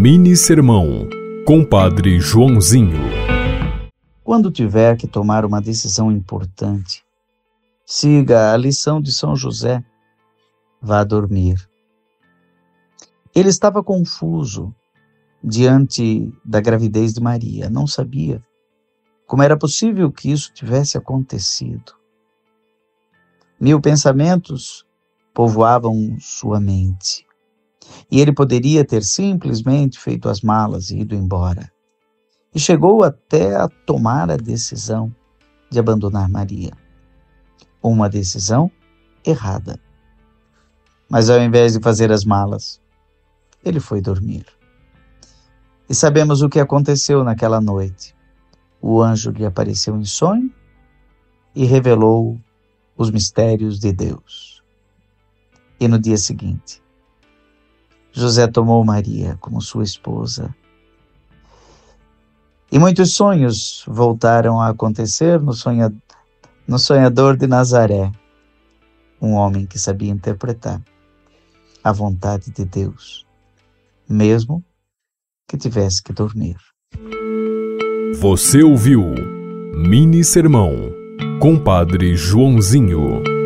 Mini Sermão, Compadre Joãozinho. Quando tiver que tomar uma decisão importante, siga a lição de São José. Vá dormir. Ele estava confuso diante da gravidez de Maria, não sabia como era possível que isso tivesse acontecido. Mil pensamentos povoavam sua mente. E ele poderia ter simplesmente feito as malas e ido embora. E chegou até a tomar a decisão de abandonar Maria. Uma decisão errada. Mas ao invés de fazer as malas, ele foi dormir. E sabemos o que aconteceu naquela noite. O anjo lhe apareceu em sonho e revelou os mistérios de Deus. E no dia seguinte, José tomou Maria como sua esposa. E muitos sonhos voltaram a acontecer no, sonha, no sonhador de Nazaré, um homem que sabia interpretar a vontade de Deus, mesmo que tivesse que dormir. Você ouviu Mini Sermão, Compadre Joãozinho.